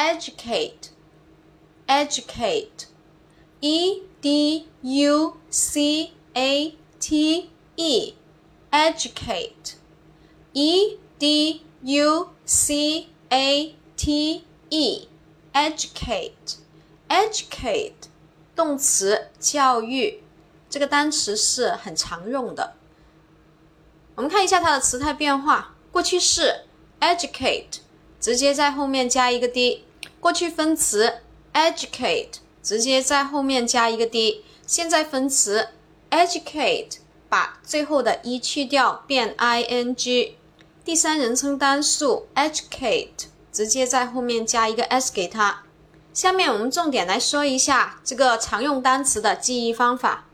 educate，educate，e d u c a t e，educate，e d u c a t e，educate，educate，动词，教育，这个单词是很常用的。我们看一下它的词态变化，过去式 educate 直接在后面加一个 d， 过去分词 educate 直接在后面加一个 d，现在分词 educate 把最后的一去掉变 ing，第三人称单数 educate 直接在后面加一个 s 给它。下面我们重点来说一下这个常用单词的记忆方法。